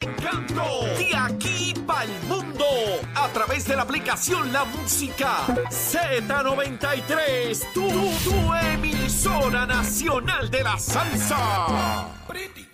Canto de aquí para el mundo a través de la aplicación La Música Z93, tu, tu emisora nacional de la salsa. Nación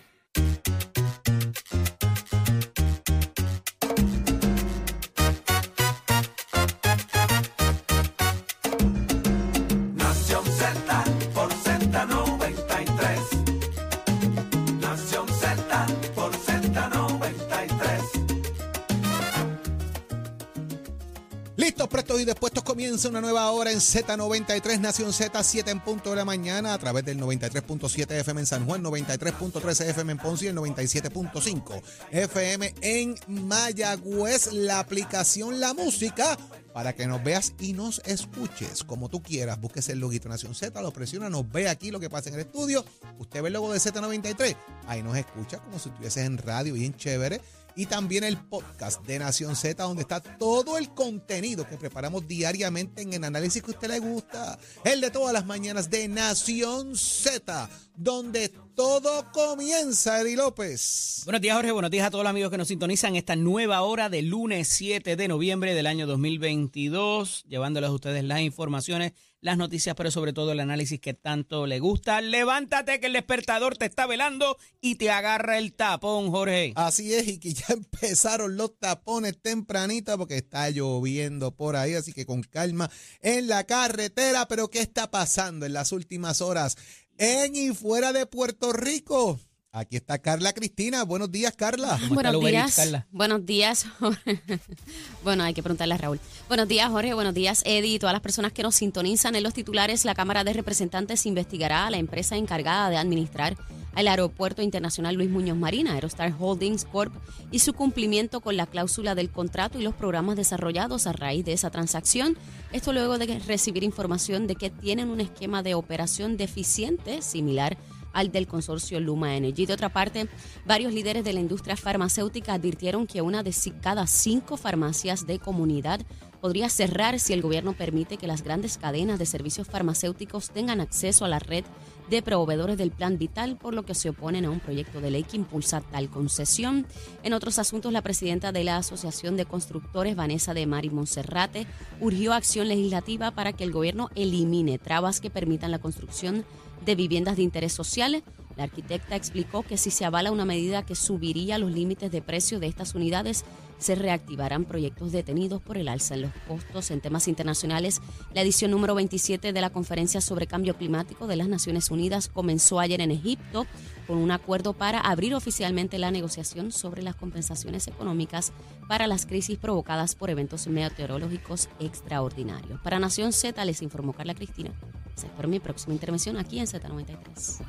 dispuestos. Comienza una nueva hora en Z93, Nación Z, 7 en punto de la mañana, a través del 93.7 FM en San Juan, 93.13 FM en Ponce y el 97.5 FM en Mayagüez. La aplicación La Música para que nos veas y nos escuches como tú quieras. Busques el loguito Nación Z, lo presiona, nos ve aquí lo que pasa en el estudio. Usted ve el logo de Z93, ahí nos escucha como si estuvieses en radio, bien chévere y también el podcast de Nación Z, donde está todo el contenido que preparamos diariamente en el análisis que a usted le gusta. El de todas las mañanas de Nación Z, donde todo comienza, Eddie López. Buenos días, Jorge. Buenos días a todos los amigos que nos sintonizan esta nueva hora de lunes 7 de noviembre del año 2022, llevándoles a ustedes las informaciones, las noticias, pero sobre todo el análisis que tanto le gusta. Levántate que el despertador te está velando y te agarra el tapón, Jorge. Así es, y que ya empezaron los tapones tempranito porque está lloviendo por ahí, así que con calma en la carretera. Pero ¿qué está pasando en las últimas horas en y fuera de Puerto Rico? Aquí está Carla Cristina. Buenos días, Carla. ¿Cómo está Buenos Eats, días. Carla? Buenos días. Jorge. bueno, hay que preguntarle a Raúl. Buenos días, Jorge. Buenos días, Eddie y todas las personas que nos sintonizan en los titulares. La Cámara de Representantes investigará a la empresa encargada de administrar el Aeropuerto Internacional Luis Muñoz Marín, Aerostar Holdings Corp, y su cumplimiento con la cláusula del contrato y los programas desarrollados a raíz de esa transacción. Esto luego de recibir información de que tienen un esquema de operación deficiente similar al del consorcio Luma Energy. De otra parte, varios líderes de la industria farmacéutica advirtieron que una de cada cinco farmacias de comunidad podría cerrar si el gobierno permite que las grandes cadenas de servicios farmacéuticos tengan acceso a la red de proveedores del Plan Vital, por lo que se oponen a un proyecto de ley que impulsa tal concesión. En otros asuntos, la presidenta de la Asociación de Constructores, Vanessa de Mari Monserrate, urgió acción legislativa para que el gobierno elimine trabas que permitan la construcción de viviendas de interés social. La arquitecta explicó que si se avala una medida que subiría los límites de precio de estas unidades, se reactivarán proyectos detenidos por el alza en los costos en temas internacionales. La edición número 27 de la Conferencia sobre Cambio Climático de las Naciones Unidas comenzó ayer en Egipto con un acuerdo para abrir oficialmente la negociación sobre las compensaciones económicas para las crisis provocadas por eventos meteorológicos extraordinarios. Para Nación Z les informó Carla Cristina. Fue mi próxima intervención aquí en Z93.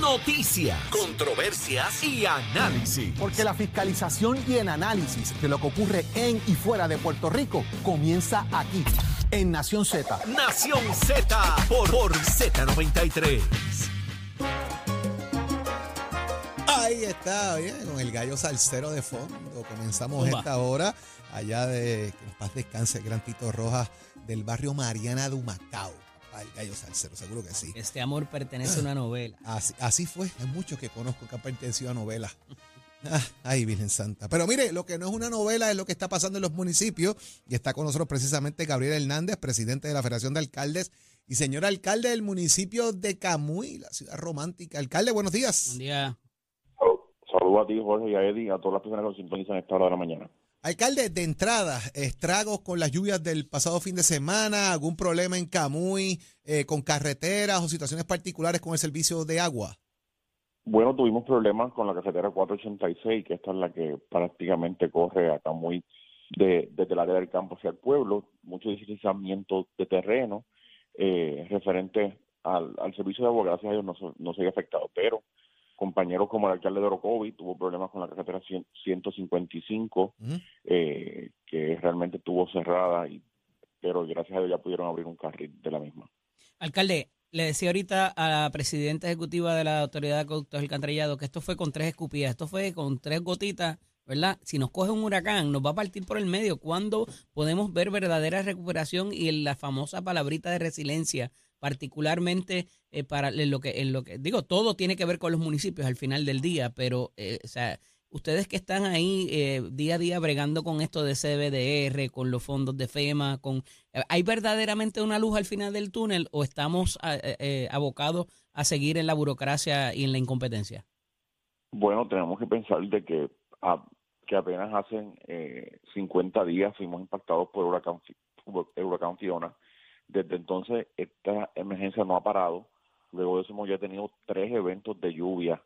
Noticias, controversias y análisis. Porque la fiscalización y el análisis de lo que ocurre en y fuera de Puerto Rico comienza aquí, en Nación Z. Nación Z por, por Z93. Ahí está, bien, con el gallo salsero de fondo. Comenzamos esta hora allá de que en paz descanse el gran Tito Rojas del barrio Mariana de El gallo salsero, seguro que sí. Este amor pertenece a una novela. Así, así fue. Hay muchos que conozco que han pertenecido a novelas. Ah, ay, Virgen Santa. Pero mire, lo que no es una novela es lo que está pasando en los municipios. Y está con nosotros precisamente Gabriel Hernández, presidente de la Federación de Alcaldes y señor alcalde del municipio de Camuy, la ciudad romántica. Alcalde, buenos días. Un día, Saludos a ti, Jorge, y a Eddie, a todas las personas que nos sintonizan a esta hora de la mañana. Alcalde, de entrada, estragos con las lluvias del pasado fin de semana, algún problema en Camuy, eh, con carreteras o situaciones particulares con el servicio de agua. Bueno, tuvimos problemas con la carretera 486, que esta es la que prácticamente corre acá muy de, desde el área del campo hacia el pueblo, mucho deslizamiento de terreno eh, referente al, servicio de agua, gracias a Dios no, no se había afectado, pero compañeros como el alcalde de Orocovi tuvo problemas con la carretera 100 155, Ujú. eh, que realmente estuvo cerrada, y, pero gracias a Dios ya pudieron abrir un carril de la misma. Alcalde, le decía ahorita a la presidenta ejecutiva de la Autoridad de Acueductos del Alcantarillado que esto fue con tres escupidas, esto fue con tres gotitas, ¿verdad? Si nos coge un huracán, nos va a partir por el medio. ¿Cuándo podemos ver verdadera recuperación y la famosa palabrita de resiliencia, particularmente eh, para lo que, en lo que, digo, todo tiene que ver con los municipios al final del día, pero, eh, o sea, ustedes que están ahí eh, día a día bregando con esto de CBDR, con los fondos de FEMA, con eh, ¿hay verdaderamente una luz al final del túnel o estamos abocados a seguir en la burocracia y en la incompetencia? Bueno, tenemos que pensar de que, que apenas hacen eh, 50 días fuimos impactados por huracán, huracán Fiona. Desde entonces esta emergencia no ha parado. Luego de eso hemos ya tenido tres eventos de lluvia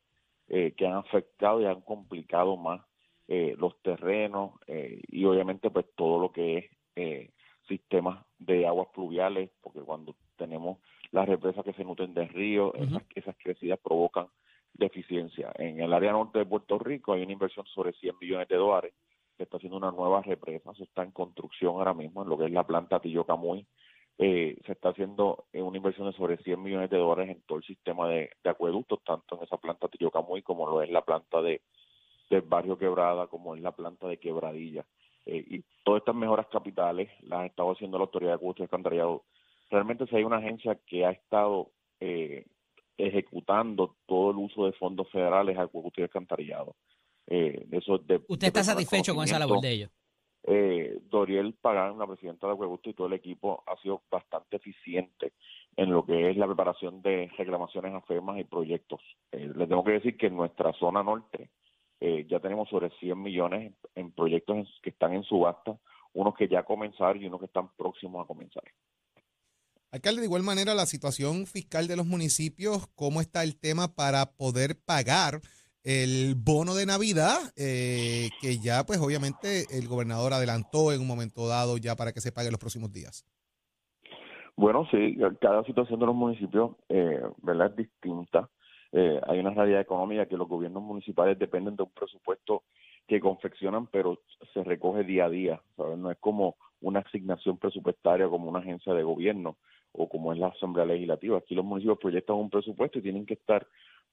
eh, que han afectado y han complicado más eh, los terrenos eh, y obviamente pues todo lo que es eh, sistemas de aguas pluviales, porque cuando tenemos las represas que se nutren de ríos, esas, esas crecidas provocan deficiencia. En el área norte de Puerto Rico hay una inversión sobre 100 millones de dólares que está haciendo una nueva represa, eso está en construcción ahora mismo en lo que es la planta Tillo-Camuy. Eh, se está haciendo eh, una inversión de sobre 100 millones de dólares en todo el sistema de, de acueductos, tanto en esa planta Tillo-Camuy como lo es la planta de del barrio Quebrada, como es la planta de Quebradilla. Eh, y todas estas mejoras capitales las ha estado haciendo la Autoridad de Acueductos y Alcantarillado. Realmente si hay una agencia que ha estado eh, ejecutando todo el uso de fondos federales a acueductos y alcantarillado. Eh, eso de, ¿Usted está satisfecho con esa labor de ellos? Eh, Doriel Pagán, la presidenta de Acueducto y todo el equipo ha sido bastante eficiente en lo que es la preparación de reclamaciones a y proyectos. Eh, les tengo que decir que en nuestra zona norte eh, ya tenemos sobre 100 millones en proyectos que están en subasta, unos que ya comenzaron y unos que están próximos a comenzar. Alcalde, de igual manera, la situación fiscal de los municipios, ¿cómo está el tema para poder pagar el bono de Navidad? Eh, que ya, pues obviamente, el gobernador adelantó en un momento dado ya para que se pague los próximos días. Bueno, sí, cada situación de los municipios, eh, ¿verdad? Es distinta. Eh, hay una realidad económica que los gobiernos municipales dependen de un presupuesto que confeccionan, pero se recoge día a día. No es como una asignación presupuestaria como una agencia de gobierno o como es la Asamblea Legislativa. Aquí los municipios proyectan un presupuesto y tienen que estar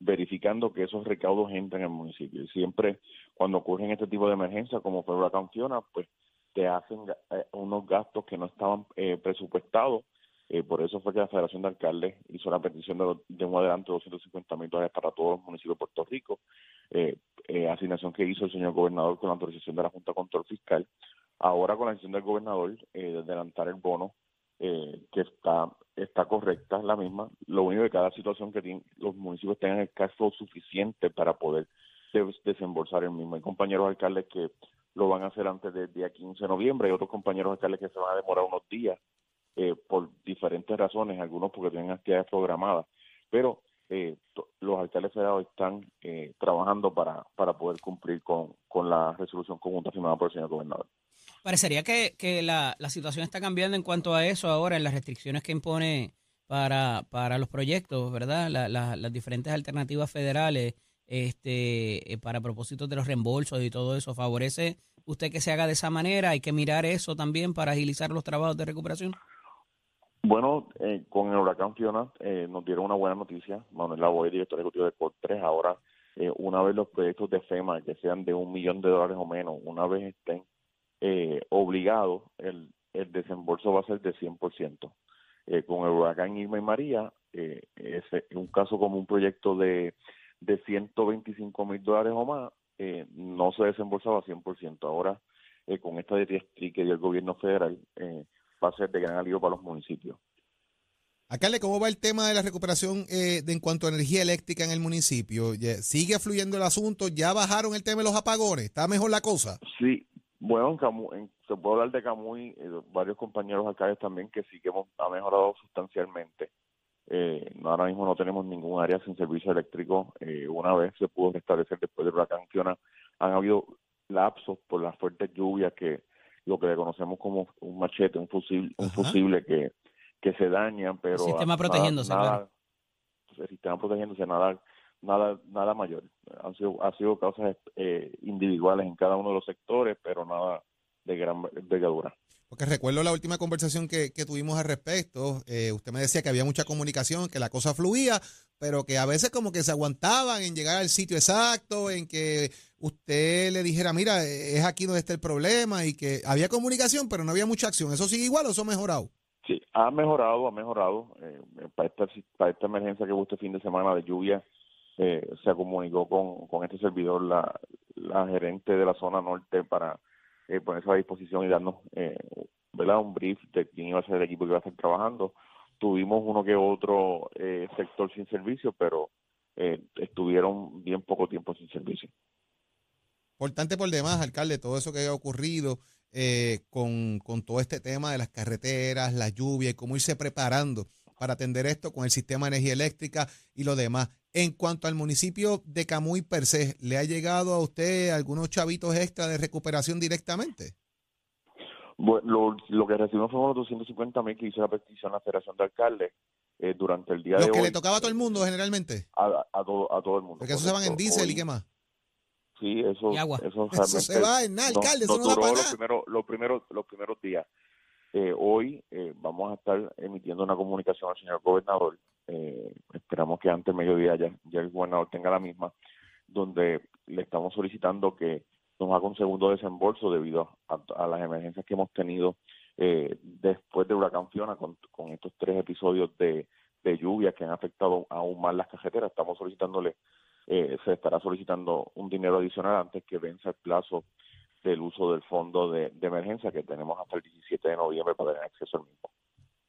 verificando que esos recaudos entren al municipio. Y siempre cuando ocurren este tipo de emergencias, como fue Huracán Fiona, pues te hacen eh, unos gastos que no estaban eh, presupuestados eh, por eso fue que la Federación de Alcaldes hizo la petición de, un adelanto de 250 mil dólares para todos los municipios de Puerto Rico, eh, asignación que hizo el señor gobernador con la autorización de la Junta de Control Fiscal. Ahora con la decisión del gobernador de adelantar el bono, eh, que está está correcta, la misma. Lo único que cada situación que tienen, los municipios tengan el cash suficiente para poder des- desembolsar el mismo. Hay compañeros alcaldes que lo van a hacer antes del día 15 de noviembre, hay otros compañeros alcaldes que se van a demorar unos días eh, por diferentes razones, algunos porque tienen actividades programadas, pero eh, los alcaldes federados están eh, trabajando para, para poder cumplir con, con la resolución conjunta firmada por el señor gobernador. Parecería que, que la, la situación está cambiando en cuanto a eso ahora, en las restricciones que impone para, para los proyectos, ¿verdad? La- la- las diferentes alternativas federales este, eh, para propósitos de los reembolsos y todo eso. ¿Favorece usted que se haga de esa manera? ¿Hay que mirar eso también para agilizar los trabajos de recuperación? Bueno, eh, con el huracán Fiona eh, nos dieron una buena noticia. Manuel Lavoy, director ejecutivo de Cor 3, ahora eh, una vez los proyectos de FEMA, que sean de un millón de dólares o menos, una vez estén eh, obligados, el, el desembolso va a ser de 100%. Eh, con el huracán Irma y María, eh, es un caso como un proyecto de, de 125 mil dólares o más, eh, no se desembolsaba 100%. Ahora, eh, con esta directriz que dio el gobierno federal, eh, va a ser de gran alivio para los municipios. Alcalde, ¿cómo va el tema de la recuperación eh, de, en cuanto a energía eléctrica en el municipio? ¿Sigue fluyendo el asunto? ¿Ya bajaron el tema de los apagones? ¿Está mejor la cosa? Sí, bueno, en Camu- en- se puede hablar de Camuy, eh, varios compañeros alcaldes también que sí que hemos, ha mejorado sustancialmente. Eh, ahora mismo no tenemos ningún área sin servicio eléctrico. Eh, una vez se pudo restablecer después del huracán Fiona, han habido lapsos por las fuertes lluvias que lo que le conocemos como un machete, un fusible, un fusible que, que se dañan, pero sistema nada- protegiéndose, nada, claro. el sistema protegiéndose nada nada nada mayor han sido ha sido causas eh, individuales en cada uno de los sectores pero nada de gran envergadura Porque recuerdo la última conversación que, que tuvimos al respecto. eh, usted me decía que había mucha comunicación, que la cosa fluía, pero que a veces como que se aguantaban en llegar al sitio exacto, en que usted le dijera, mira, eh, es aquí donde está el problema y que había comunicación, pero no había mucha acción. ¿Eso sigue igual o eso ha mejorado? sí ha mejorado ha mejorado eh, para esta para esta emergencia que hubo este fin de semana de lluvia eh, se comunicó con, este servidor, la, gerente de la zona norte, para eh, ponerse a disposición y darnos eh, un brief de quién iba a ser el equipo que iba a estar trabajando. Tuvimos uno que otro eh, sector sin servicio, pero eh, estuvieron bien poco tiempo sin servicio. Importante por demás, alcalde, todo eso que haya ocurrido eh, con, con todo este tema de las carreteras, la lluvia y cómo irse preparando para atender esto con el sistema de energía eléctrica y lo demás. En cuanto al municipio de Camuy per se, ¿le ha llegado a usted algunos chavitos extra de recuperación directamente? Bueno, lo, lo que recibimos fueron los 250 mil que hizo la petición a la Federación de Alcaldes eh, durante el día Los de que hoy. le tocaba a todo el mundo generalmente. a, a todo, a todo el mundo. Porque eso se van en diésel y qué más. Sí, eso, Y agua. eso, Eso se va en nada, no- alcalde, eso nos no va duró para los nada. primeros, los primeros, los primeros días. Eh, hoy eh, vamos a estar emitiendo una comunicación al señor gobernador. Eh, esperamos que antes del mediodía ya, ya el gobernador tenga la misma, donde le estamos solicitando que nos haga un segundo desembolso debido a, las emergencias que hemos tenido eh, después de Huracán Fiona con, con estos tres episodios de, de lluvia que han afectado aún más las cajeteras. Estamos solicitándole eh, se estará solicitando un dinero adicional antes que venza el plazo del uso del fondo de, de emergencia que tenemos hasta el 17 de noviembre para tener acceso al mismo.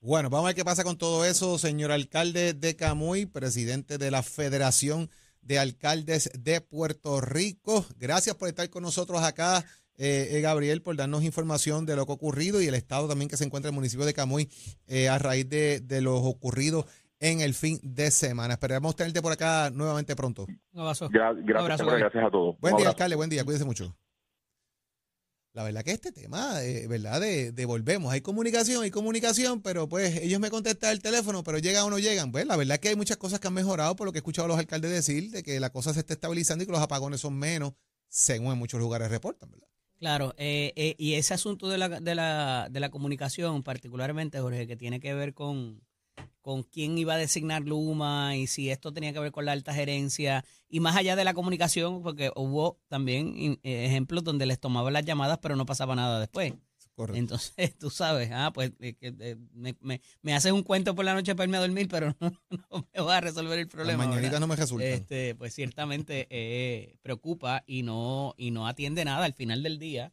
Bueno, vamos a ver qué pasa con todo eso, señor alcalde de Camuy, presidente de la Federación de Alcaldes de Puerto Rico. Gracias por estar con nosotros acá, eh, eh, Gabriel, por darnos información de lo que ha ocurrido y el estado también que se encuentra el municipio de Camuy eh, a raíz de, de lo ocurrido en el fin de semana. Esperamos tenerte por acá nuevamente pronto. Un abrazo. Gra- Un gracias, abrazo, gracias a todos. Buen Un día, abrazo. alcalde, buen día, cuídese mucho. La verdad que este tema, eh, ¿verdad? De, de volvemos. Hay comunicación, hay comunicación, pero pues ellos me contestan el teléfono, pero llegan o no llegan. Pues la verdad que hay muchas cosas que han mejorado por lo que he escuchado a los alcaldes decir, de que la cosa se está estabilizando y que los apagones son menos, según en muchos lugares reportan, ¿verdad? Claro, eh, eh, y ese asunto de la, de, la, de la comunicación, particularmente, Jorge, que tiene que ver con, con quién iba a designar Luma y si esto tenía que ver con la alta gerencia, y más allá de la comunicación, porque hubo también eh, ejemplos donde les tomaban las llamadas, pero no pasaba nada después. Correcto. Entonces, tú sabes, ah, pues eh, eh, me, me, me haces un cuento por la noche para irme a dormir, pero no, no me va a resolver el problema. no me resultan. este, pues ciertamente eh, preocupa y no, y no atiende nada al final del día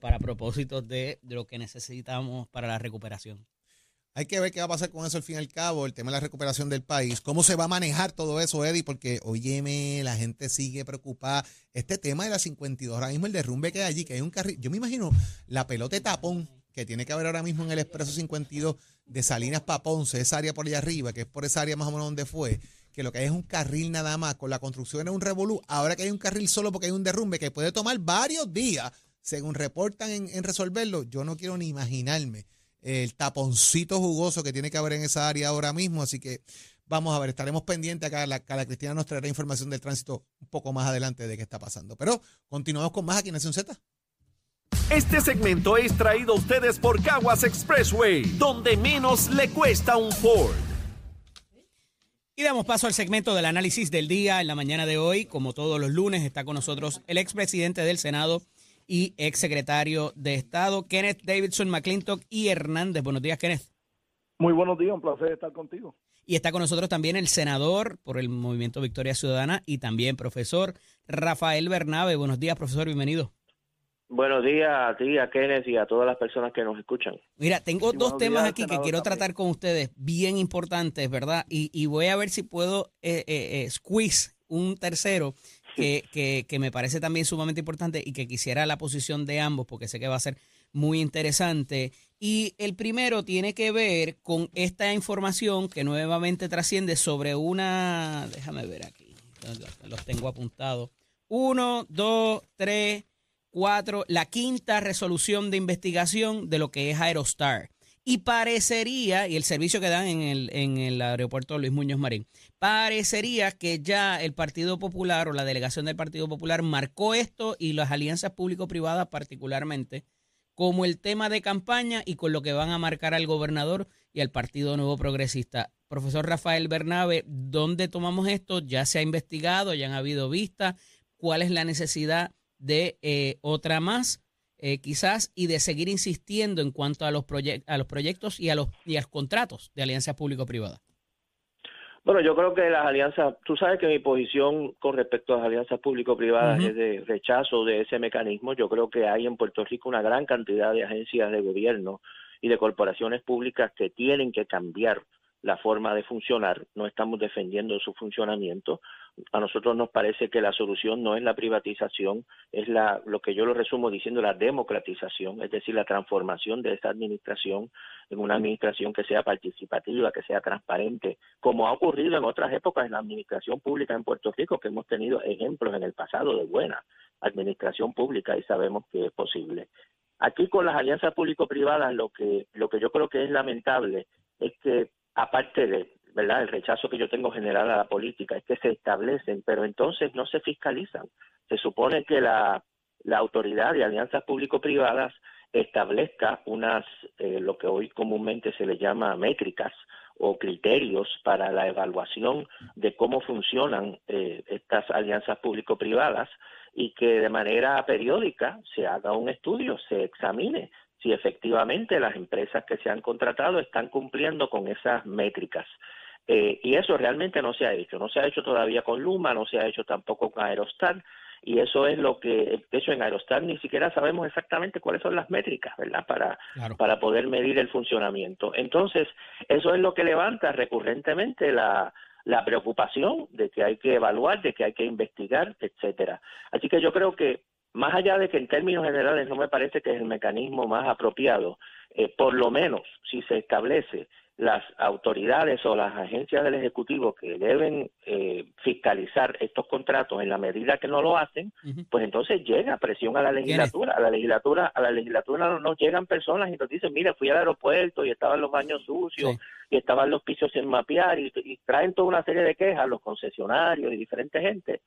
para propósitos de, de lo que necesitamos para la recuperación. Hay que ver qué va a pasar con eso al fin y al cabo, el tema de la recuperación del país, cómo se va a manejar todo eso, Eddie, porque, óyeme, la gente sigue preocupada. Este tema de la 52, ahora mismo el derrumbe que hay allí, que hay un carril, yo me imagino la pelota de tapón que tiene que haber ahora mismo en el Expreso 52 de Salinas para Ponce, esa área por allá arriba, que es por esa área más o menos donde fue, que lo que hay es un carril nada más, con la construcción era un revolú, ahora que hay un carril solo porque hay un derrumbe que puede tomar varios días, según reportan en, en resolverlo, yo no quiero ni imaginarme el taponcito jugoso que tiene que haber en esa área ahora mismo. Así que vamos a ver, estaremos pendientes acá. La, Carla Cristina nos traerá información del tránsito un poco más adelante de qué está pasando. Pero continuamos con más aquí en Nación Z. Este segmento es traído a ustedes por Caguas Expressway, donde menos le cuesta un Ford. Y damos paso al segmento del análisis del día. En la mañana de hoy, como todos los lunes, está con nosotros el expresidente del Senado y exsecretario de Estado, Kenneth Davidson McClintock y Hernández. Buenos días, Kenneth. Muy buenos días, un placer estar contigo. Y está con nosotros también el senador por el Movimiento Victoria Ciudadana y también profesor Rafael Bernabe. Buenos días, profesor, bienvenido. Buenos días a ti, a Kenneth y a todas las personas que nos escuchan. Mira, tengo Sí, dos temas días, aquí que quiero también. tratar con ustedes, bien importantes, ¿verdad? Y, y voy a ver si puedo eh, eh, eh, squeeze un tercero que, que, me parece también sumamente importante y que quisiera la posición de ambos porque sé que va a ser muy interesante. Y el primero tiene que ver con esta información que nuevamente trasciende sobre una, déjame ver aquí, los tengo apuntados. Uno, dos, tres, cuatro, la quinta resolución de investigación de lo que es Aerostar. Y parecería, y el servicio que dan en el, en el aeropuerto Luis Muñoz Marín, parecería que ya el Partido Popular o la delegación del Partido Popular marcó esto y las alianzas público-privadas particularmente como el tema de campaña y con lo que van a marcar al gobernador y al Partido Nuevo Progresista. Profesor Rafael Bernabe, ¿dónde tomamos esto? ¿Ya se ha investigado? ¿Ya han habido vistas? ¿Cuál es la necesidad de eh, otra más? Eh, quizás y de seguir insistiendo en cuanto a los, a los proyectos y a los, y a los contratos de alianzas público-privadas. Bueno, yo creo que las alianzas, tú sabes que mi posición con respecto a las alianzas público-privadas es de rechazo de ese mecanismo. Yo creo que hay en Puerto Rico una gran cantidad de agencias de gobierno y de corporaciones públicas que tienen que cambiar la forma de funcionar. No estamos defendiendo su funcionamiento. A nosotros nos parece que la solución no es la privatización, es la lo que yo lo resumo diciendo la democratización, es decir, la transformación de esta administración en una administración que sea participativa, que sea transparente, como ha ocurrido en otras épocas en la administración pública en Puerto Rico, que hemos tenido ejemplos en el pasado de buena administración pública y sabemos que es posible. Aquí con las alianzas público-privadas lo que lo que yo creo que es lamentable es que aparte de verdad el rechazo que yo tengo general a la política es que se establecen, pero entonces no se fiscalizan. Se supone que la autoridad de alianzas público-privadas establezca unas, eh, lo que hoy comúnmente se le llama métricas o criterios para la evaluación de cómo funcionan eh, estas alianzas público-privadas y que de manera periódica se haga un estudio, se examine si efectivamente las empresas que se han contratado están cumpliendo con esas métricas. Eh, y eso realmente no se ha hecho. No se ha hecho todavía con Luma, no se ha hecho tampoco con Aerostar. Y eso es lo que, de hecho, en Aerostar ni siquiera sabemos exactamente cuáles son las métricas, ¿verdad? Para, Claro. para poder medir el funcionamiento. Entonces, eso es lo que levanta recurrentemente la, la preocupación de que hay que evaluar, de que hay que investigar, etcétera. Así que yo creo que más allá de que en términos generales no me parece que es el mecanismo más apropiado, eh, por lo menos si se establece las autoridades o las agencias del Ejecutivo que deben eh, fiscalizar estos contratos en la medida que no lo hacen, pues entonces llega presión a la legislatura. A la legislatura, a la legislatura no- nos llegan personas y nos dicen, mira, fui al aeropuerto y estaban los baños sucios Sí. y estaban los pisos sin mapear y, y traen toda una serie de quejas los concesionarios y diferente gente.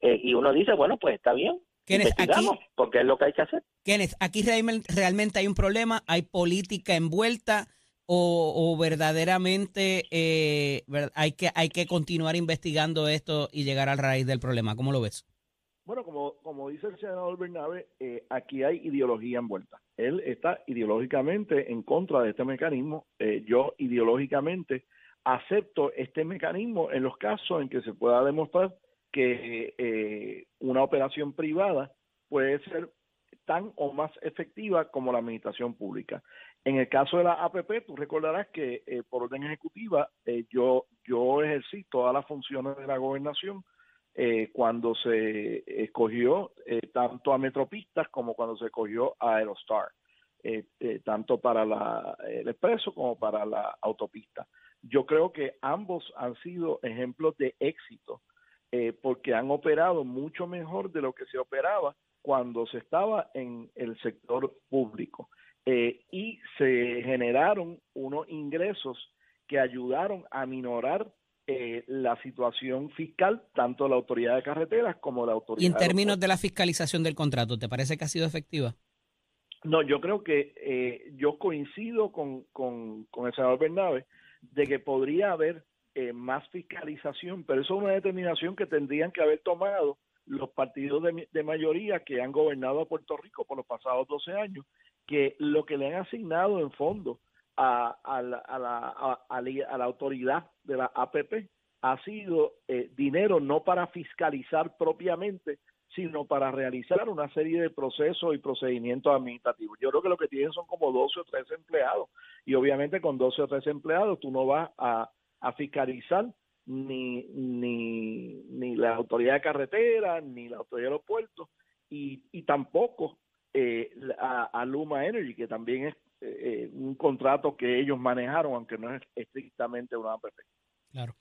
Eh, y uno dice, bueno, pues está bien, Kenneth, aquí- porque es lo que hay que hacer. Kenneth, aquí realmente, hay un problema, hay política envuelta o, o verdaderamente eh, hay, que, hay que continuar investigando esto y llegar al raíz del problema. ¿Cómo lo ves? Bueno, como, como dice el senador Bernabe, eh, aquí hay ideología envuelta. Él está ideológicamente en contra de este mecanismo. Eh, yo ideológicamente acepto este mecanismo en los casos en que se pueda demostrar que eh, una operación privada puede ser tan o más efectiva como la administración pública. En el caso de la APP, tú recordarás que eh, por orden ejecutiva eh, yo, yo ejercí todas las funciones de la gobernación eh, cuando se escogió tanto a Metropistas como cuando se escogió a Aerostar, tanto para la, el expreso como para la autopista. Yo creo que ambos han sido ejemplos de éxito eh, porque han operado mucho mejor de lo que se operaba cuando se estaba en el sector público eh, y se generaron unos ingresos que ayudaron a minorar eh, la situación fiscal, tanto la autoridad de carreteras como la autoridad Y en términos de la fiscalización del contrato, ¿te parece que ha sido efectiva? No, yo creo que eh, yo coincido con, con, con el senador Bernabe de que podría haber eh, más fiscalización, pero eso es una determinación que tendrían que haber tomado los partidos de, de mayoría que han gobernado a Puerto Rico por los pasados 12 años, que lo que le han asignado en fondo a, a, la, a, la, a, la- la autoridad de la APP ha sido eh, dinero no para fiscalizar propiamente, sino para realizar una serie de procesos y procedimientos administrativos. Yo creo que lo que tienen son como 12 o 13 empleados y obviamente con 12 o 13 empleados tú no vas a, a fiscalizar ni, ni, ni la autoridad de carretera, ni la autoridad de los puertos y, y tampoco eh, a, a Luma Energy, que también es eh, eh, un contrato que ellos manejaron, aunque no es estrictamente una APP. Claro.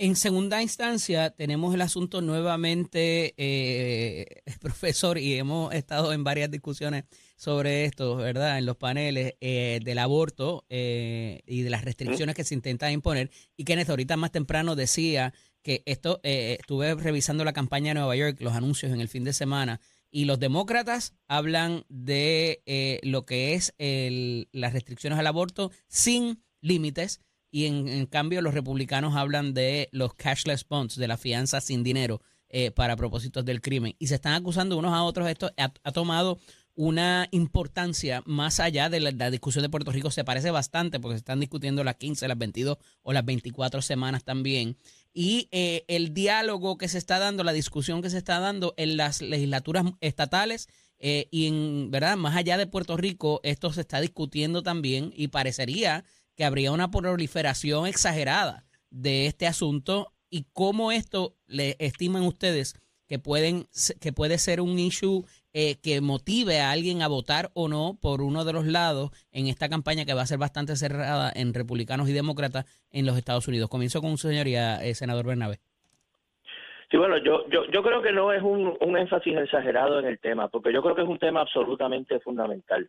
En segunda instancia, tenemos el asunto nuevamente, eh, profesor, y hemos estado en varias discusiones sobre esto, ¿verdad? En los paneles eh, del aborto eh, y de las restricciones que se intentan imponer. Y Kenneth ahorita más temprano decía que esto, eh, estuve revisando la campaña de Nueva York, los anuncios en el fin de semana, y los demócratas hablan de lo que es el- las restricciones al aborto sin límites y en, cambio los republicanos hablan de los cashless bonds, de la fianza sin dinero eh, para propósitos del crimen. Y se están acusando unos a otros. Esto ha, tomado una importancia más allá de la, la discusión de Puerto Rico. Se parece bastante porque se están discutiendo las 15, las 22 o las 24 semanas también. Y eh, el diálogo que se está dando, la discusión que se está dando en las legislaturas estatales eh, y en, ¿verdad? Más allá de Puerto Rico, esto se está discutiendo también y parecería que habría una proliferación exagerada de este asunto y cómo esto le estiman ustedes que pueden que puede ser un issue eh, que motive a alguien a votar o no por uno de los lados en esta campaña que va a ser bastante cerrada en republicanos y demócratas en los Estados Unidos. Comienzo con su señoría, eh, senador Bernabé. Sí, bueno, yo, yo, creo que no es un, un énfasis exagerado en el tema, porque yo creo que es un tema absolutamente fundamental.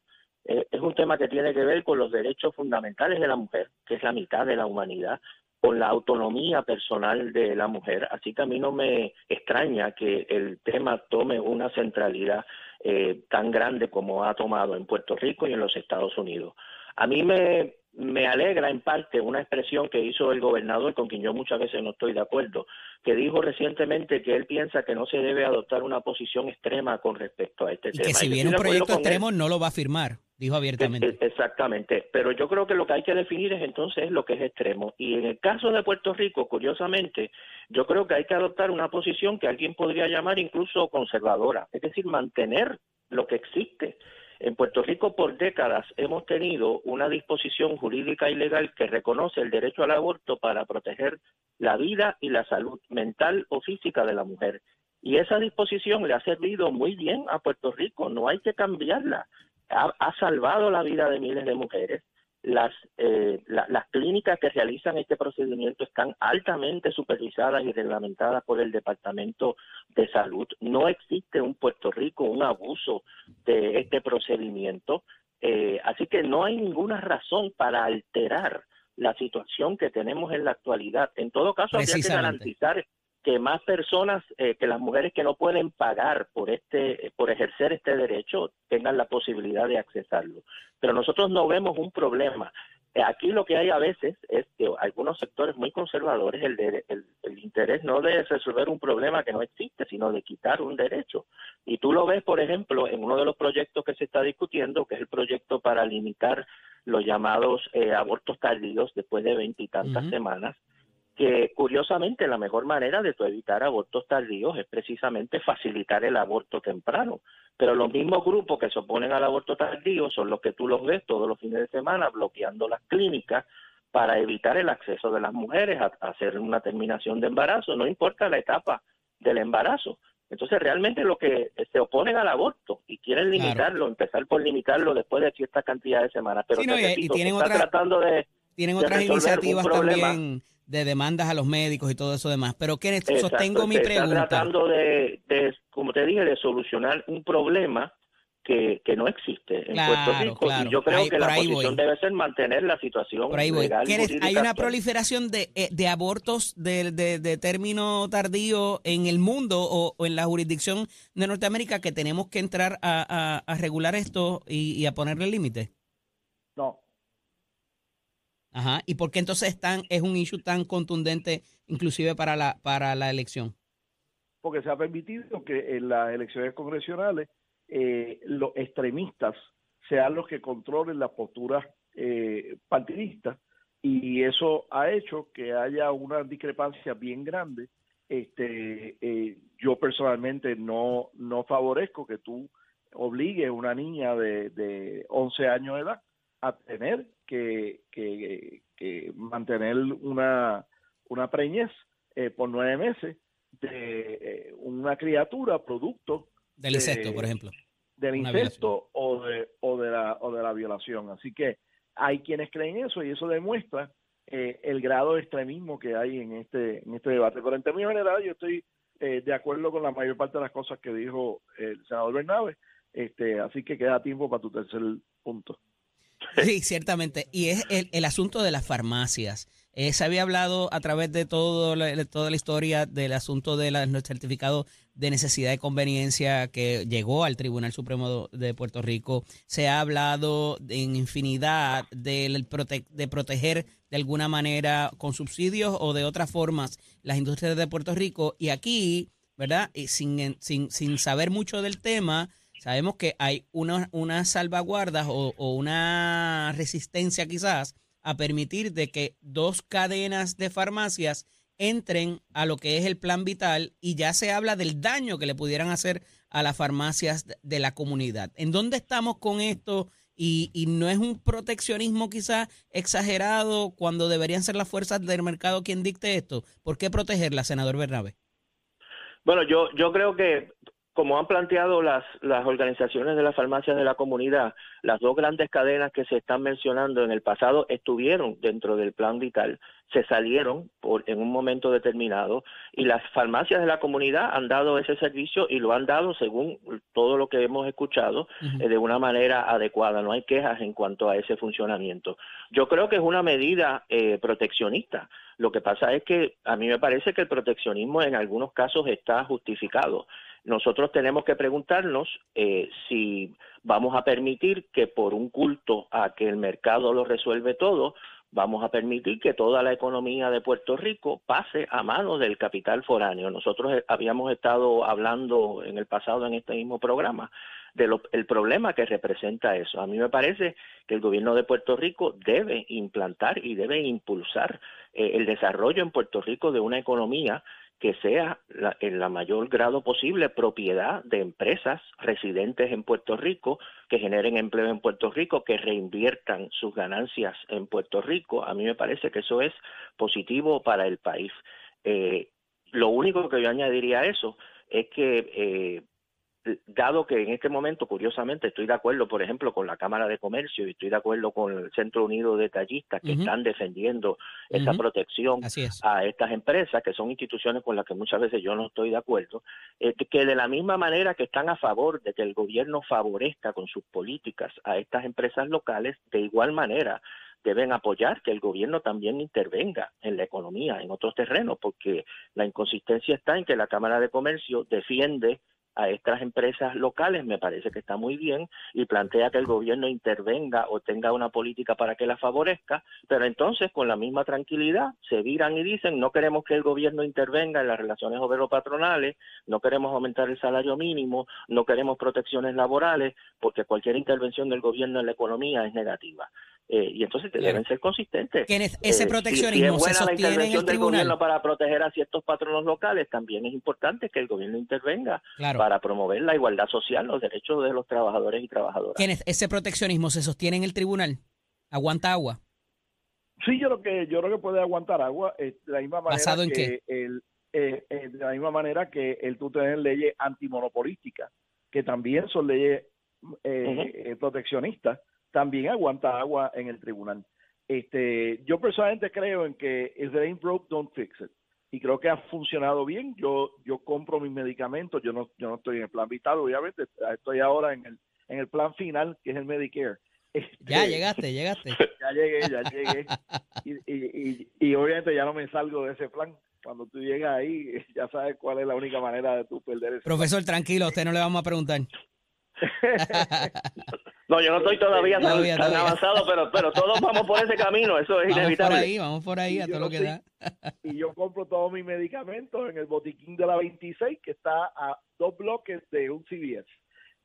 Eh, es un tema que tiene que ver con los derechos fundamentales de la mujer, que es la mitad de la humanidad, con la autonomía personal de la mujer. Así que a mí no me extraña que el tema tome una centralidad eh, tan grande como ha tomado en Puerto Rico y en los Estados Unidos. A mí me, me alegra en parte una expresión que hizo el gobernador, con quien yo muchas veces no estoy de acuerdo, que dijo recientemente que él piensa que no se debe adoptar una posición extrema con respecto a este Y tema. que si viene un proyecto él. extremo no lo va a firmar, dijo abiertamente. E- Exactamente, pero yo creo que lo que hay que definir es entonces lo que es extremo. Y en el caso de Puerto Rico, curiosamente, yo creo que hay que adoptar una posición que alguien podría llamar incluso conservadora, es decir, mantener lo que existe. En Puerto Rico por décadas hemos tenido una disposición jurídica y legal que reconoce el derecho al aborto para proteger la vida y la salud mental o física de la mujer. Y esa disposición le ha servido muy bien a Puerto Rico, no hay que cambiarla ha, salvado la vida de miles de mujeres. Las, eh, la- las clínicas que realizan este procedimiento están altamente supervisadas y reglamentadas por el Departamento de Salud. No existe en Puerto Rico un abuso de este procedimiento. Eh, así que no hay ninguna razón para alterar la situación que tenemos en la actualidad. En todo caso, habría que garantizar que más personas, eh, que las mujeres que no pueden pagar por este, por ejercer este derecho, tengan la posibilidad de accesarlo. Pero nosotros no vemos un problema. Eh, Aquí lo que hay a veces es que algunos sectores muy conservadores, el, de- el, el interés no de resolver un problema que no existe, sino de quitar un derecho. Y tú lo ves, por ejemplo, en uno de los proyectos que se está discutiendo, que es el proyecto para limitar los llamados eh, abortos tardíos después de veintitantas Ujú. semanas, que curiosamente la mejor manera de tu evitar abortos tardíos es precisamente facilitar el aborto temprano. Pero los mismos grupos que se oponen al aborto tardío son los que tú los ves todos los fines de semana bloqueando las clínicas para evitar el acceso de las mujeres a, a hacer una terminación de embarazo, no importa la etapa del embarazo. Entonces realmente lo que se oponen al aborto y quieren Claro. limitarlo, empezar por limitarlo después de cierta cantidad de semanas. Pero Sí, no, y- tienen otra- tratando de Tienen otras iniciativas también de demandas a los médicos y todo eso demás. Pero Exacto, sostengo mi se está pregunta. tratando de, de, como te dije, de solucionar un problema que, que no existe en Claro, Puerto Rico. claro. Y yo creo Ahí- que la posición voy. debe ser mantener la situación Por ahí voy. legal y Kenneth, jurídica hay una proliferación de, eh, de abortos de, de- de término tardío en el mundo o, o en la jurisdicción de Norteamérica que tenemos que entrar a, a- a regular esto y, y a ponerle límite. No, Ajá. ¿Y por qué entonces es un issue tan contundente inclusive para la, para la elección? porque se ha permitido que en las elecciones congresionales eh, los extremistas sean los que controlen las posturas eh, partidistas y eso ha hecho que haya una discrepancia bien grande. Este, eh, yo personalmente no, no favorezco que tú obligues a una niña de, de 11 años de edad a tener que, que, que mantener una, una preñez eh, por nueve meses de eh, una criatura producto Del de- incesto, por ejemplo. del incesto o de, o, de la, o de la violación. Así que hay quienes creen eso y eso demuestra eh, el grado de extremismo que hay en este, en este debate. Pero en términos generales yo estoy eh, de acuerdo con la mayor parte de las cosas que dijo el senador Bernabe, este, así que queda tiempo para tu tercer punto. Sí, ciertamente. Y es el, el asunto de las farmacias. Eh, se había hablado a través de todo la- de toda la historia del asunto del certificado de necesidad y conveniencia que llegó al Tribunal Supremo de Puerto Rico. Se ha hablado en infinidad del prote- de proteger de alguna manera con subsidios o de otras formas las industrias de Puerto Rico. Y aquí, ¿verdad? Y sin, sin, sin saber mucho del tema, sabemos que hay una- unas salvaguardas o, una resistencia quizás a permitir de que dos cadenas de farmacias entren a lo que es el plan vital y ya se habla del daño que le pudieran hacer a las farmacias de- de la comunidad. ¿En dónde estamos con esto? Y, y no es un proteccionismo quizás exagerado cuando deberían ser las fuerzas del mercado quien dicte esto. ¿Por qué protegerla, senador Bernabe? Bueno, yo, yo creo que como han planteado las, las organizaciones de las farmacias de la comunidad, las dos grandes cadenas que se están mencionando en el pasado estuvieron dentro del plan vital, se salieron por, en un momento determinado y las farmacias de la comunidad han dado ese servicio y lo han dado según todo lo que hemos escuchado eh, de una manera adecuada. No hay quejas en cuanto a ese funcionamiento. Yo creo que es una medida eh, proteccionista. Lo que pasa es que a mí me parece que el proteccionismo en algunos casos está justificado. Nosotros tenemos que preguntarnos eh, si vamos a permitir que por un culto a que el mercado lo resuelve todo, vamos a permitir que toda la economía de Puerto Rico pase a manos del capital foráneo. Nosotros eh, habíamos estado hablando en el pasado en este mismo programa del problema que representa eso. A mí me parece que el gobierno de Puerto Rico debe implantar y debe impulsar eh, el desarrollo en Puerto Rico de una economía que sea la, en la mayor grado posible propiedad de empresas residentes en Puerto Rico, que generen empleo en Puerto Rico, que reinviertan sus ganancias en Puerto Rico. A mí me parece que eso es positivo para el país. Eh, lo único que yo añadiría a eso es que eh, dado que en este momento, curiosamente, estoy de acuerdo, por ejemplo, con la Cámara de Comercio y estoy de acuerdo con el Centro Unido de Tallistas que están defendiendo esa protección es. a estas empresas, que son instituciones con las que muchas veces yo no estoy de acuerdo, eh, que de la misma manera que están a favor de que el gobierno favorezca con sus políticas a estas empresas locales, de igual manera deben apoyar que el gobierno también intervenga en la economía, en otros terrenos, porque la inconsistencia está en que la Cámara de Comercio defiende a estas empresas locales, me parece que está muy bien, y plantea que el gobierno intervenga o tenga una política para que la favorezca, pero entonces con la misma tranquilidad se viran y dicen no queremos que el gobierno intervenga en las relaciones obrero-patronales, no queremos aumentar el salario mínimo, no queremos protecciones laborales, porque cualquier intervención del gobierno en la economía es negativa. Eh, y entonces Claro. deben ser consistentes. Ese Eh, si- si proteccionismo es se buena la sostiene en intervención el del tribunal. gobierno para proteger a ciertos patronos locales, también es importante que el gobierno intervenga Claro. para promover la igualdad social, los derechos de los trabajadores y trabajadoras. Kenneth, ese proteccionismo se sostiene en el tribunal. Aguanta agua. Sí, yo creo que yo creo que puede aguantar agua eh, de la misma manera ¿Basado en que el eh, eh, de la misma manera que el tú tener leyes antimonopolísticas que también son leyes eh, eh, proteccionistas también aguanta agua en el tribunal. Este, yo personalmente creo en que if it ain't broke, don't fix it. Y creo que ha funcionado bien. Yo yo compro mis medicamentos. Yo no yo no estoy en el plan vital, obviamente. Estoy ahora en el en el plan final, que es el Medicare. Ya Este, llegaste, llegaste. ya llegué, ya llegué. Y, y, y, y obviamente ya no me salgo de ese plan. Cuando tú llegas ahí, ya sabes cuál es la única manera de tú perder ese Profesor, tranquilo, a usted no le vamos a preguntar. No, yo no estoy todavía tan, Todavía, tan todavía. avanzado, pero, pero todos vamos por ese camino, eso es Vamos por inevitable. ahí, vamos por ahí, Y a yo todo lo que da. y yo compro todos mis medicamentos en el botiquín de la 26 que está a dos bloques de un CVS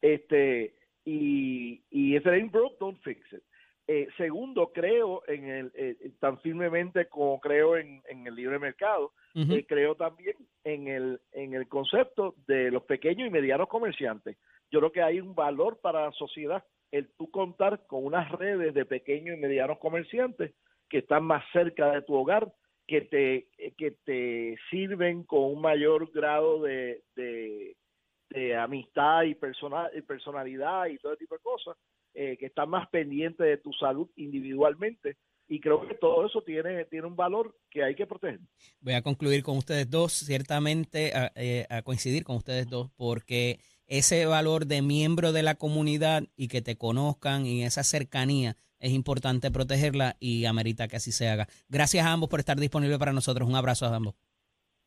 este y y if it ain't broke don't fix it Eh, segundo creo en el eh, tan firmemente como creo en, en el libre mercado eh, creo también en el en el concepto de los pequeños y medianos comerciantes yo creo que hay un valor para la sociedad el tú contar con unas redes de pequeños y medianos comerciantes que están más cerca de tu hogar, que te, que te sirven con un mayor grado de, de, amistad y, persona, y personalidad y todo tipo de cosas, eh, que están más pendientes de tu salud individualmente. Y creo que todo eso tiene, tiene un valor que hay que proteger. Voy a concluir con ustedes dos, ciertamente a, eh, a coincidir con ustedes dos, porque ese valor de miembro de la comunidad y que te conozcan y esa cercanía es importante protegerla y amerita que así se haga. Gracias a ambos por estar disponibles para nosotros. Un abrazo a ambos.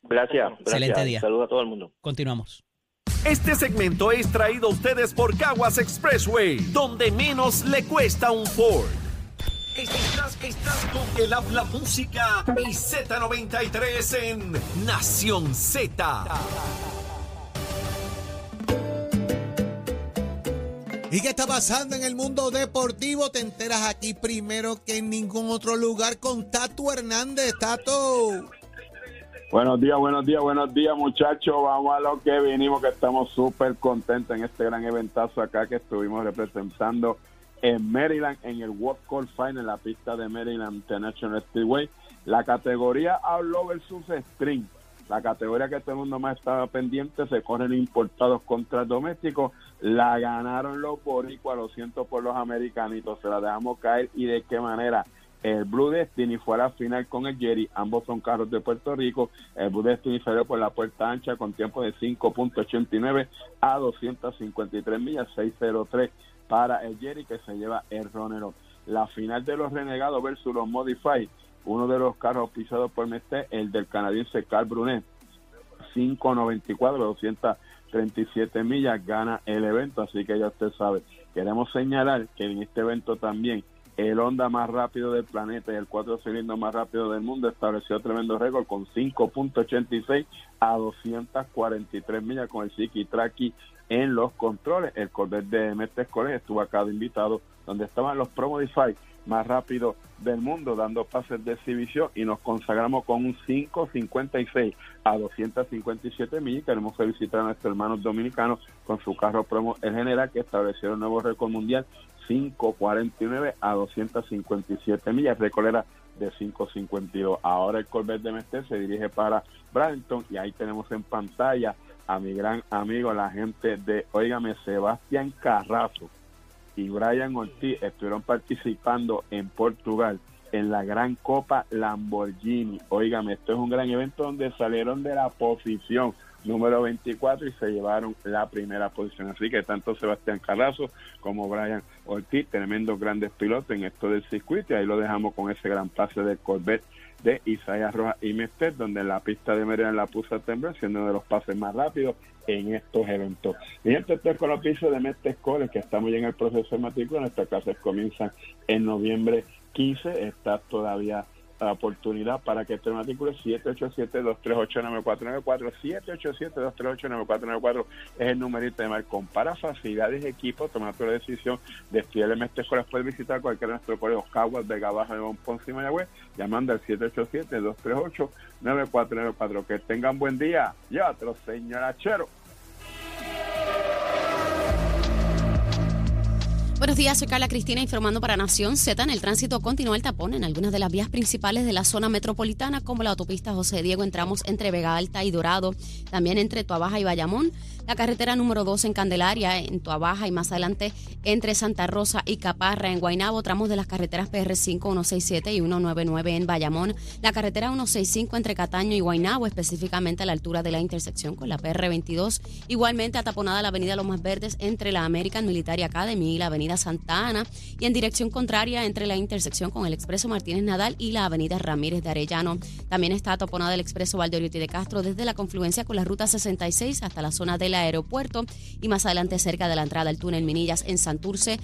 Gracias, Excelente gracias. día. Saludos a todo el mundo. Continuamos. Este segmento es traído a ustedes por Caguas Expressway, donde menos le cuesta un Ford. Estás, estás con el habla música y Z93 en Nación Z. ¿Y qué está pasando en el mundo deportivo? Te enteras aquí primero que en ningún otro lugar con Tato Hernández. Tato. Buenos días, buenos días, buenos días muchachos. Vamos a lo que vinimos, que estamos súper contentos en este gran eventazo acá que estuvimos representando en Maryland, en el World Cup Final, la pista de Maryland International Speedway. La categoría Outlaw versus String, la categoría que todo el mundo más estaba pendiente, se corren importados contra domésticos. La ganaron los boricuas, lo siento por los americanitos, se la dejamos caer y de qué manera el Blue Destiny fue a la final con el Jerry, ambos son carros de Puerto Rico, el Blue Destiny salió por la puerta ancha con tiempo de 5.89 a 253 millas, 603 para el Jerry que se lleva el Ronero. La final de los renegados versus los Modify, uno de los carros pisados por Mestre, el del canadiense Carl Brunet, 594, 237 millas, gana el evento, así que ya usted sabe. Queremos señalar que en este evento también el Honda más rápido del planeta y el cuatro cilindros más rápido del mundo estableció tremendo récord con 5.86 a 243 millas con el Siki Traki en los controles. El Corvette de Mestre estuvo acá de invitado, donde estaban los Pro Modify más rápidos del mundo, dando pases de exhibición y nos consagramos con un 5.56 a 257 millas. Queremos felicitar a nuestros hermanos dominicanos con su carro promo el general que establecieron un nuevo récord mundial 5.49 a 257 millas. Récord era de 5.52. Ahora el Corvette de Mestre se dirige para Bradenton y ahí tenemos en pantalla a mi gran amigo, la gente de, oígame, Sebastián Carrazo y Brian Ortiz estuvieron participando en Portugal en la Gran Copa Lamborghini. Óigame, esto es un gran evento donde salieron de la posición número 24 y se llevaron la primera posición. Así que tanto Sebastián Carrazo como Brian Ortiz, tremendos grandes pilotos en esto del circuito, y ahí lo dejamos con ese gran pase del Corvette de Isaías Rojas y Mestre, donde la pista de Merian la puso a temblar, siendo uno de los pases más rápidos en estos eventos. Y es con los pisos de Mestre Escoles, que estamos ya en el proceso de matrícula, nuestras clases comienzan en noviembre 15, está todavía la oportunidad para que te matricule 787-238-9494 787-238-9494 es el numerito de Marcón. Para facilidades de equipo tomar tu decisión de estudiar el mestre escuelas puedes visitar cualquiera de nuestros colegios Caguas, Vega Baja, de Ponce y Mayagüez llamando al 787-238-9494 que tengan buen día. Llévatelo señor Achero Buenos días, soy Carla Cristina informando para Nación Z. En el tránsito continúa el tapón en algunas de las vías principales de la zona metropolitana, como la autopista José Diego, entramos entre Vega Alta y Dorado, también entre Tuabaja y Bayamón, la carretera número 2 en Candelaria, en Tuabaja y más adelante entre Santa Rosa y Caparra, en Guaynabo, tramos de las carreteras PR5, 167 y 199 en Bayamón, la carretera 165 entre Cataño y Guaynabo, específicamente a la altura de la intersección con la PR22, igualmente ataponada la avenida Lomas Verdes entre la American Military Academy y la avenida Santa Ana y en dirección contraria entre la intersección con el expreso Martínez Nadal y la avenida Ramírez de Arellano. También está ataponada el expreso Valdoriotti de Castro desde la confluencia con la ruta 66 hasta la zona del aeropuerto y más adelante cerca de la entrada al túnel Minillas en Santurce.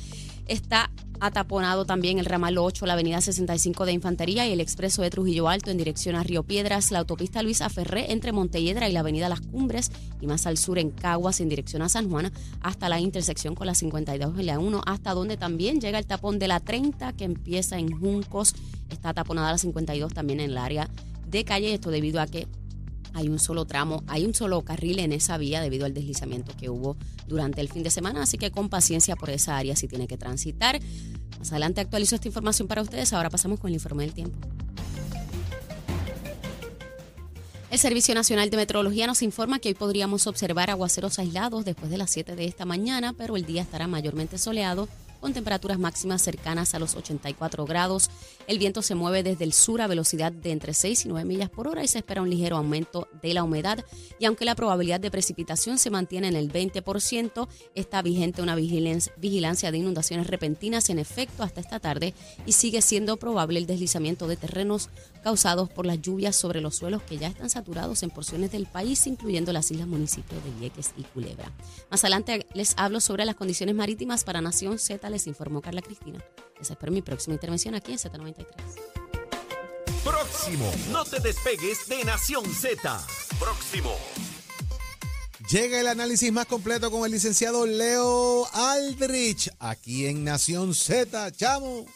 Está ataponado también el ramal 8, la avenida 65 de Infantería y el expreso de Trujillo Alto en dirección a Río Piedras, la autopista Luisa Ferré entre Montelledra y la avenida Las Cumbres y más al sur en Caguas en dirección a San Juan hasta la intersección con la 52 y la 1 hasta donde también llega el tapón de la 30 que empieza en Juncos. Está taponada la 52 también en el área de calle, esto debido a que hay un solo tramo, hay un solo carril en esa vía debido al deslizamiento que hubo durante el fin de semana, así que con paciencia por esa área si tiene que transitar. Más adelante actualizo esta información para ustedes, ahora pasamos con el informe del tiempo. El Servicio Nacional de Meteorología nos informa que hoy podríamos observar aguaceros aislados después de las 7 de esta mañana, pero el día estará mayormente soleado con temperaturas máximas cercanas a los 84 grados. El viento se mueve desde el sur a velocidad de entre 6 y 9 millas por hora y se espera un ligero aumento de la humedad. Y aunque la probabilidad de precipitación se mantiene en el 20%, está vigente una vigilancia de inundaciones repentinas en efecto hasta esta tarde y sigue siendo probable el deslizamiento de terrenos causados por las lluvias sobre los suelos que ya están saturados en porciones del país, incluyendo las islas municipios de Vieques y Culebra. Más adelante les hablo sobre las condiciones marítimas para Nación Z les informó Carla Cristina. Les espero mi próxima intervención aquí en Z93. Próximo, no te despegues de Nación Z. Próximo. Llega el análisis más completo con el licenciado Leo Aldrich, aquí en Nación Z. Chamo.